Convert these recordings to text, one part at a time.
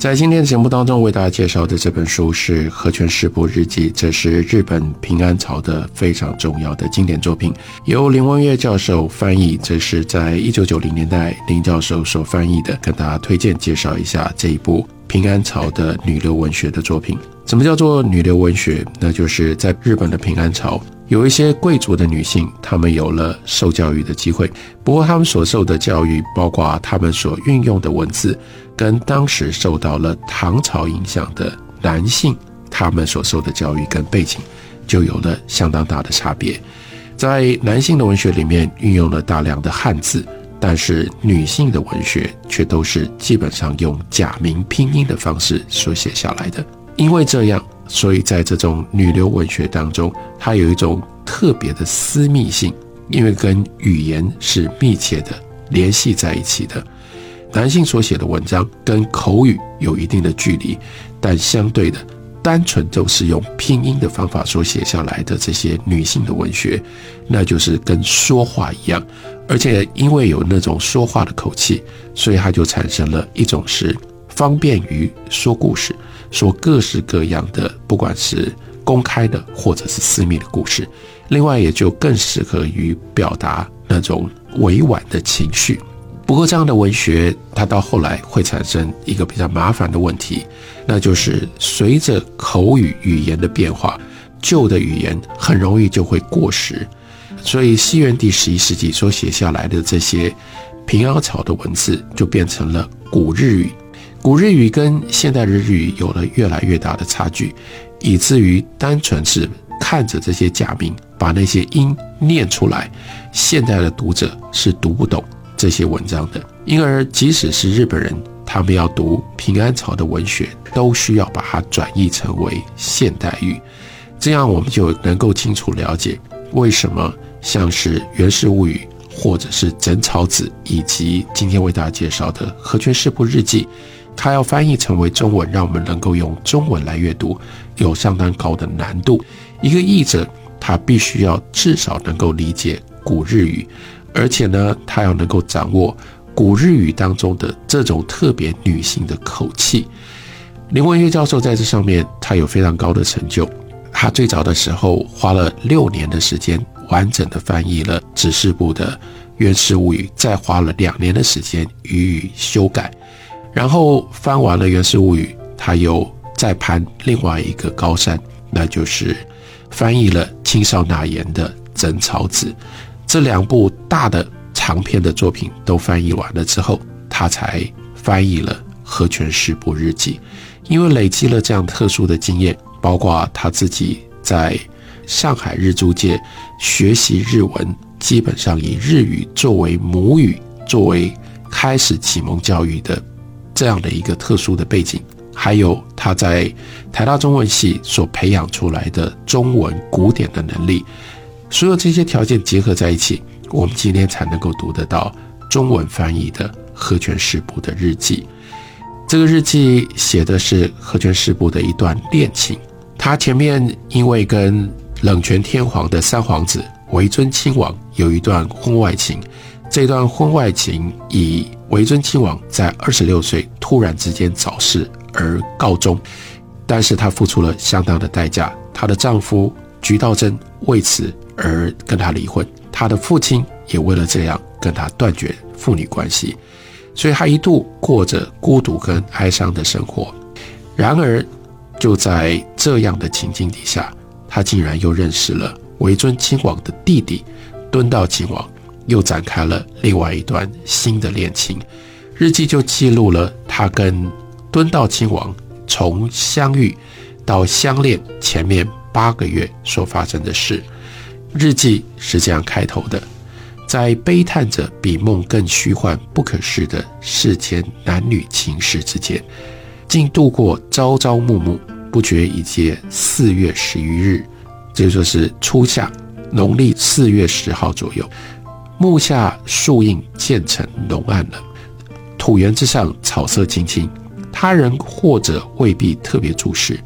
在今天的节目当中，为大家介绍的这本书是《和泉世部日记》，这是日本平安朝的非常重要的经典作品，由林文月教授翻译。这是在一九九零年代林教授所翻译的，跟大家推荐介绍一下这一部平安朝的女流文学的作品。什么叫做女流文学？那就是在日本的平安朝。有一些贵族的女性，她们有了受教育的机会。不过，她们所受的教育，包括她们所运用的文字，跟当时受到了唐朝影响的男性，他们所受的教育跟背景，就有了相当大的差别。在男性的文学里面，运用了大量的汉字，但是女性的文学却都是基本上用假名拼音的方式所写下来的。因为这样。所以在这种女流文学当中，它有一种特别的私密性，因为跟语言是密切的联系在一起的。男性所写的文章跟口语有一定的距离，但相对的，单纯就是用拼音的方法所写下来的这些女性的文学，那就是跟说话一样，而且因为有那种说话的口气，所以它就产生了一种是方便于说故事。说各式各样的，不管是公开的或者是私密的故事，另外也就更适合于表达那种委婉的情绪。不过，这样的文学它到后来会产生一个比较麻烦的问题，那就是随着口语语言的变化，旧的语言很容易就会过时。所以，西元第十一世纪所写下来的这些平凹草的文字，就变成了古日语。古日语跟现代日语有了越来越大的差距，以至于单纯是看着这些假名把那些音念出来，现代的读者是读不懂这些文章的。因而，即使是日本人，他们要读平安朝的文学，都需要把它转译成为现代语，这样我们就能够清楚了解为什么像是《源氏物语》或者是《枕草子》，以及今天为大家介绍的《和泉氏部日记》。它要翻译成为中文，让我们能够用中文来阅读，有相当高的难度。一个译者，他必须要至少能够理解古日语，而且呢，他要能够掌握古日语当中的这种特别女性的口气。林文月教授在这上面，他有非常高的成就。他最早的时候花了六年的时间，完整的翻译了指示部的《源氏物语》，再花了两年的时间予以修改。然后翻完了《源氏物语》，他又再攀另外一个高山，那就是翻译了青少纳言的《枕草子》。这两部大的长篇的作品都翻译完了之后，他才翻译了《和泉十部日记》。因为累积了这样特殊的经验，包括他自己在上海日租界学习日文，基本上以日语作为母语，作为开始启蒙教育的。这样的一个特殊的背景，还有他在台大中文系所培养出来的中文古典的能力，所有这些条件结合在一起，我们今天才能够读得到中文翻译的和泉氏部的日记。这个日记写的是和泉氏部的一段恋情。他前面因为跟冷泉天皇的三皇子维尊亲王有一段婚外情，这段婚外情以维尊亲王在二十六岁突然之间早逝而告终，但是她付出了相当的代价。她的丈夫菊道真为此而跟她离婚，她的父亲也为了这样跟她断绝父女关系，所以她一度过着孤独跟哀伤的生活。然而，就在这样的情境底下，她竟然又认识了维尊亲王的弟弟敦道亲王。又展开了另外一段新的恋情，日记就记录了他跟敦道亲王从相遇到相恋前面八个月所发生的事。日记是这样开头的：在悲叹着比梦更虚幻不可视的世间男女情事之间，竟度过朝朝暮暮，不觉已届四月十余日，这就是初夏，农历四月十号左右。木下树荫渐成浓暗了，土原之上草色青青。他人或者未必特别注视，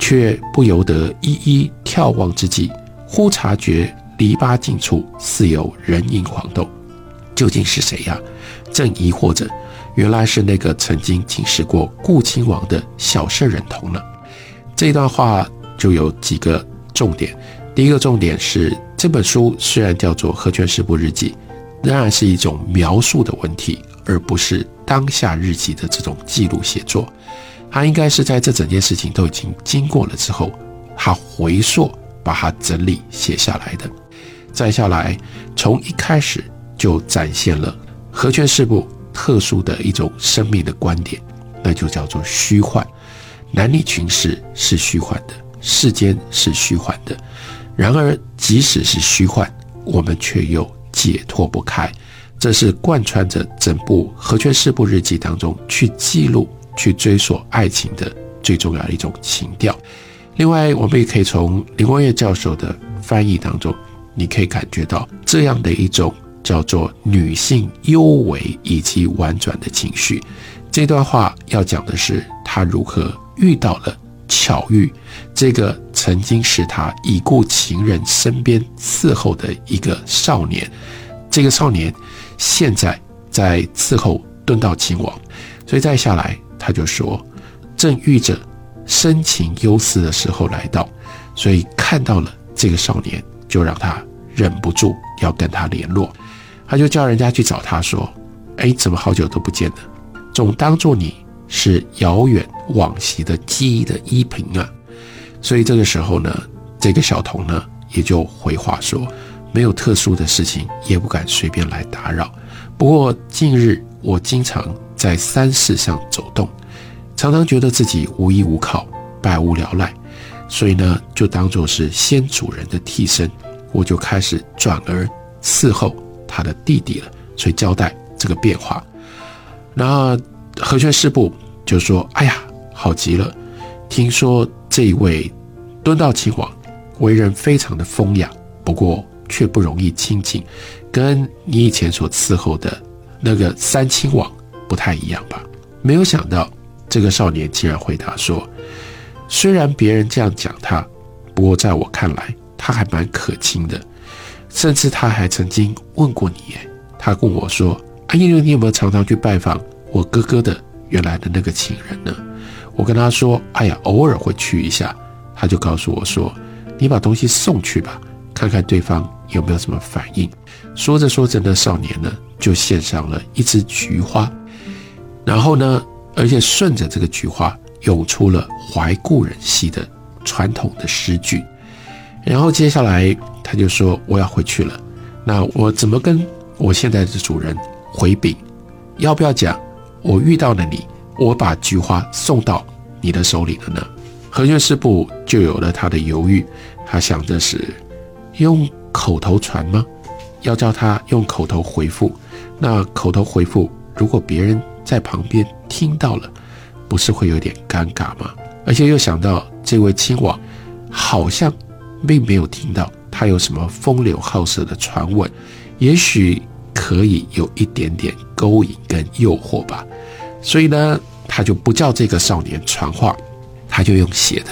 却不由得一一眺望之际，忽察觉篱笆近处似有人影晃动。究竟是谁呀？正疑惑着，原来是那个曾经警示过顾亲王的小圣人童了。这段话就有几个重点。第一个重点是，这本书虽然叫做《和泉师部日记》，仍然是一种描述的问题，而不是当下日记的这种记录写作。他应该是在这整件事情都已经经过了之后，他回溯把它整理写下来的。再下来，从一开始就展现了和泉师部特殊的一种生命的观点，那就叫做虚幻。男女群事是虚幻的，世间是虚幻的。然而，即使是虚幻，我们却又解脱不开。这是贯穿着整部《和泉事部日记》当中去记录、去追溯爱情的最重要的一种情调。另外，我们也可以从林光月教授的翻译当中，你可以感觉到这样的一种叫做女性幽微以及婉转的情绪。这段话要讲的是她如何遇到了。巧遇这个曾经是他已故情人身边伺候的一个少年，这个少年现在在伺候敦道亲王，所以再下来他就说，正遇着深情忧思的时候来到，所以看到了这个少年，就让他忍不住要跟他联络，他就叫人家去找他说，哎，怎么好久都不见了？总当做你。是遥远往昔的记忆的依凭啊，所以这个时候呢，这个小童呢也就回话说，没有特殊的事情，也不敢随便来打扰。不过近日我经常在山寺上走动，常常觉得自己无依无靠，百无聊赖，所以呢，就当做是先主人的替身，我就开始转而伺候他的弟弟了。所以交代这个变化，那和泉师部。就说：“哎呀，好极了！听说这一位敦道亲王为人非常的风雅，不过却不容易亲近，跟你以前所伺候的那个三亲王不太一样吧？”没有想到，这个少年竟然回答说：“虽然别人这样讲他，不过在我看来，他还蛮可亲的。甚至他还曾经问过你，他跟我说：‘阿英你有没有常常去拜访我哥哥的？’”原来的那个情人呢？我跟他说：“哎呀，偶尔会去一下。”他就告诉我说：“你把东西送去吧，看看对方有没有什么反应。”说着说着，那少年呢就献上了一支菊花，然后呢，而且顺着这个菊花涌出了怀故人兮的传统的诗句。然后接下来他就说：“我要回去了，那我怎么跟我现在的主人回禀？要不要讲？”我遇到了你，我把菊花送到你的手里了呢。和泉师部就有了他的犹豫，他想着是用口头传吗？要叫他用口头回复。那口头回复，如果别人在旁边听到了，不是会有点尴尬吗？而且又想到这位亲王好像并没有听到他有什么风流好色的传闻，也许。可以有一点点勾引跟诱惑吧，所以呢，他就不叫这个少年传话，他就用写的，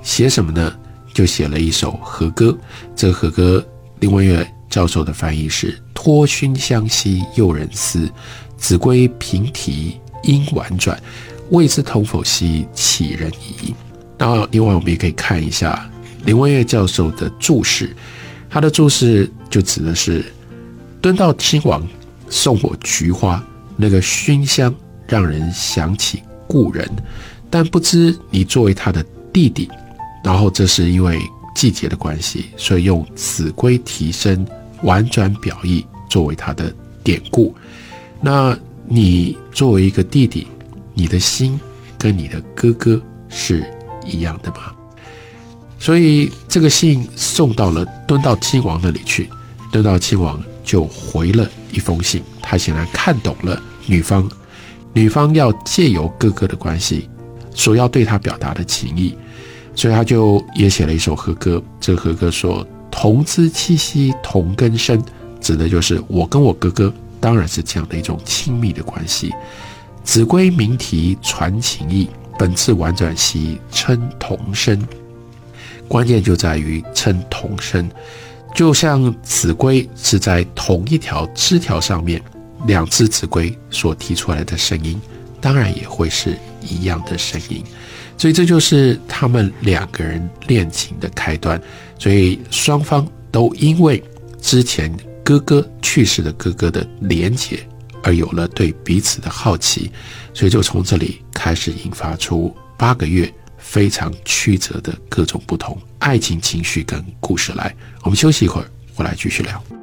写什么呢？就写了一首和歌。这个和歌，林文月教授的翻译是：托熏香兮诱人思，子规平啼音婉转，未知同否兮岂人疑。那另外我们也可以看一下林文月教授的注释，他的注释就指的是。敦道亲王送我菊花，那个熏香让人想起故人，但不知你作为他的弟弟，然后这是因为季节的关系，所以用子规提升婉转表意作为他的典故。那你作为一个弟弟，你的心跟你的哥哥是一样的吗？所以这个信送到了敦道亲王那里去，敦道亲王。就回了一封信，他显然看懂了女方，女方要借由哥哥的关系，所要对他表达的情意，所以他就也写了一首和歌。这和歌说：“同兹七夕同根生，指的就是我跟我哥哥，当然是这样的一种亲密的关系。子规鸣啼传情意，本次婉转兮称同生。关键就在于称同生，就像子规是在同一条枝条上面，两只子规所提出来的声音，当然也会是一样的声音。所以这就是他们两个人恋情的开端。所以双方都因为之前哥哥去世的哥哥的连结，而有了对彼此的好奇，所以就从这里开始引发出八个月非常曲折的各种不同爱情情绪跟故事来。我们休息一会儿，回来继续聊。